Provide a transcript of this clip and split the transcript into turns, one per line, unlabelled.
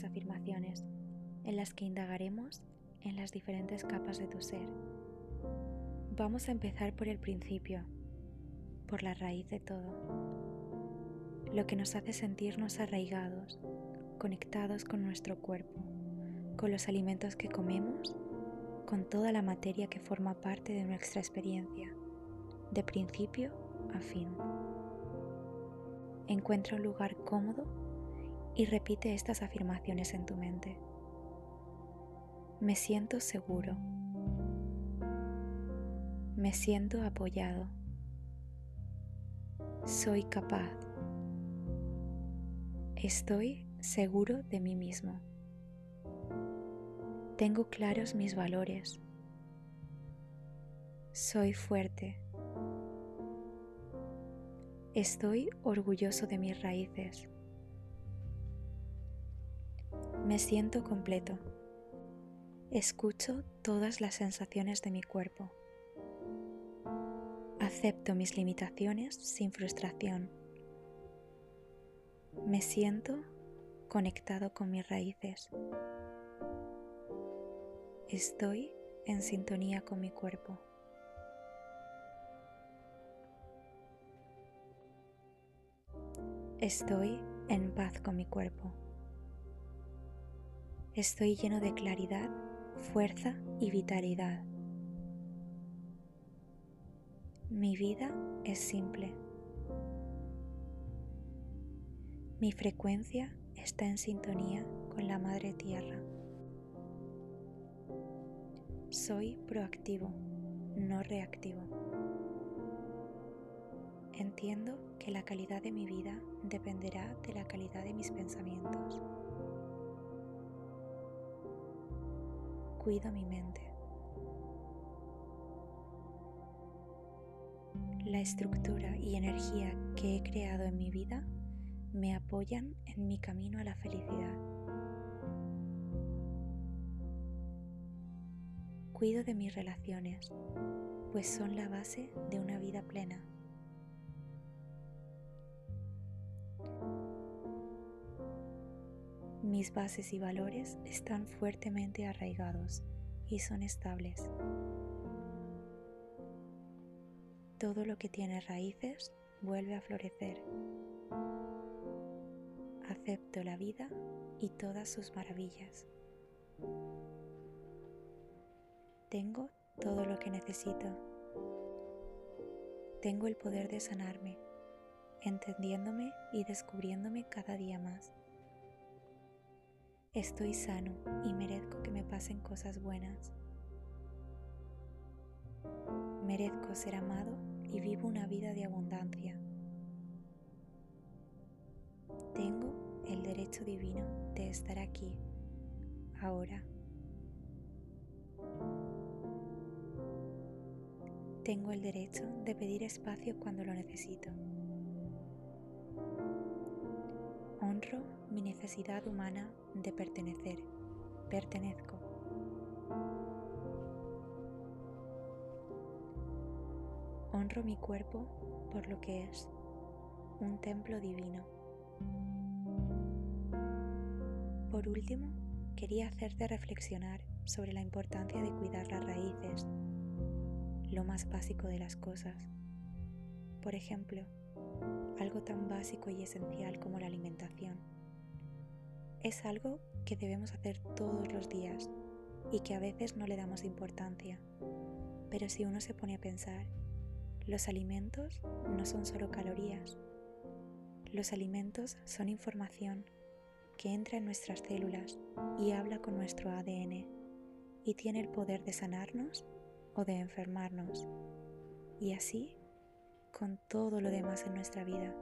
afirmaciones en las que indagaremos en las diferentes capas de tu ser. Vamos a empezar por el principio, por la raíz de todo, lo que nos hace sentirnos arraigados, conectados con nuestro cuerpo, con los alimentos que comemos, con toda la materia que forma parte de nuestra experiencia, de principio a fin. Encuentra un lugar cómodo y repite estas afirmaciones en tu mente. Me siento seguro. Me siento apoyado. Soy capaz. Estoy seguro de mí mismo. Tengo claros mis valores. Soy fuerte. Estoy orgulloso de mis raíces. Me siento completo. Escucho todas las sensaciones de mi cuerpo. Acepto mis limitaciones sin frustración. Me siento conectado con mis raíces. Estoy en sintonía con mi cuerpo. Estoy en paz con mi cuerpo. Estoy lleno de claridad, fuerza y vitalidad. Mi vida es simple. Mi frecuencia está en sintonía con la Madre Tierra. Soy proactivo, no reactivo. Entiendo que la calidad de mi vida dependerá de la calidad de mis pensamientos. Cuido mi mente. La estructura y energía que he creado en mi vida me apoyan en mi camino a la felicidad. Cuido de mis relaciones, pues son la base de una vida plena. Mis bases y valores están fuertemente arraigados y son estables. Todo lo que tiene raíces vuelve a florecer. Acepto la vida y todas sus maravillas. Tengo todo lo que necesito. Tengo el poder de sanarme, entendiéndome y descubriéndome cada día más. Estoy sano y merezco que me pasen cosas buenas. Merezco ser amado y vivo una vida de abundancia. Tengo el derecho divino de estar aquí, ahora. Tengo el derecho de pedir espacio cuando lo necesito. Honro mi necesidad humana de pertenecer. Pertenezco. Honro mi cuerpo por lo que es, un templo divino. Por último, quería hacerte reflexionar sobre la importancia de cuidar las raíces, lo más básico de las cosas. Por ejemplo, algo tan básico y esencial como la alimentación. Es algo que debemos hacer todos los días y que a veces no le damos importancia. Pero si uno se pone a pensar, los alimentos no son solo calorías. Los alimentos son información que entra en nuestras células y habla con nuestro ADN y tiene el poder de sanarnos o de enfermarnos. Y así con todo lo demás en nuestra vida.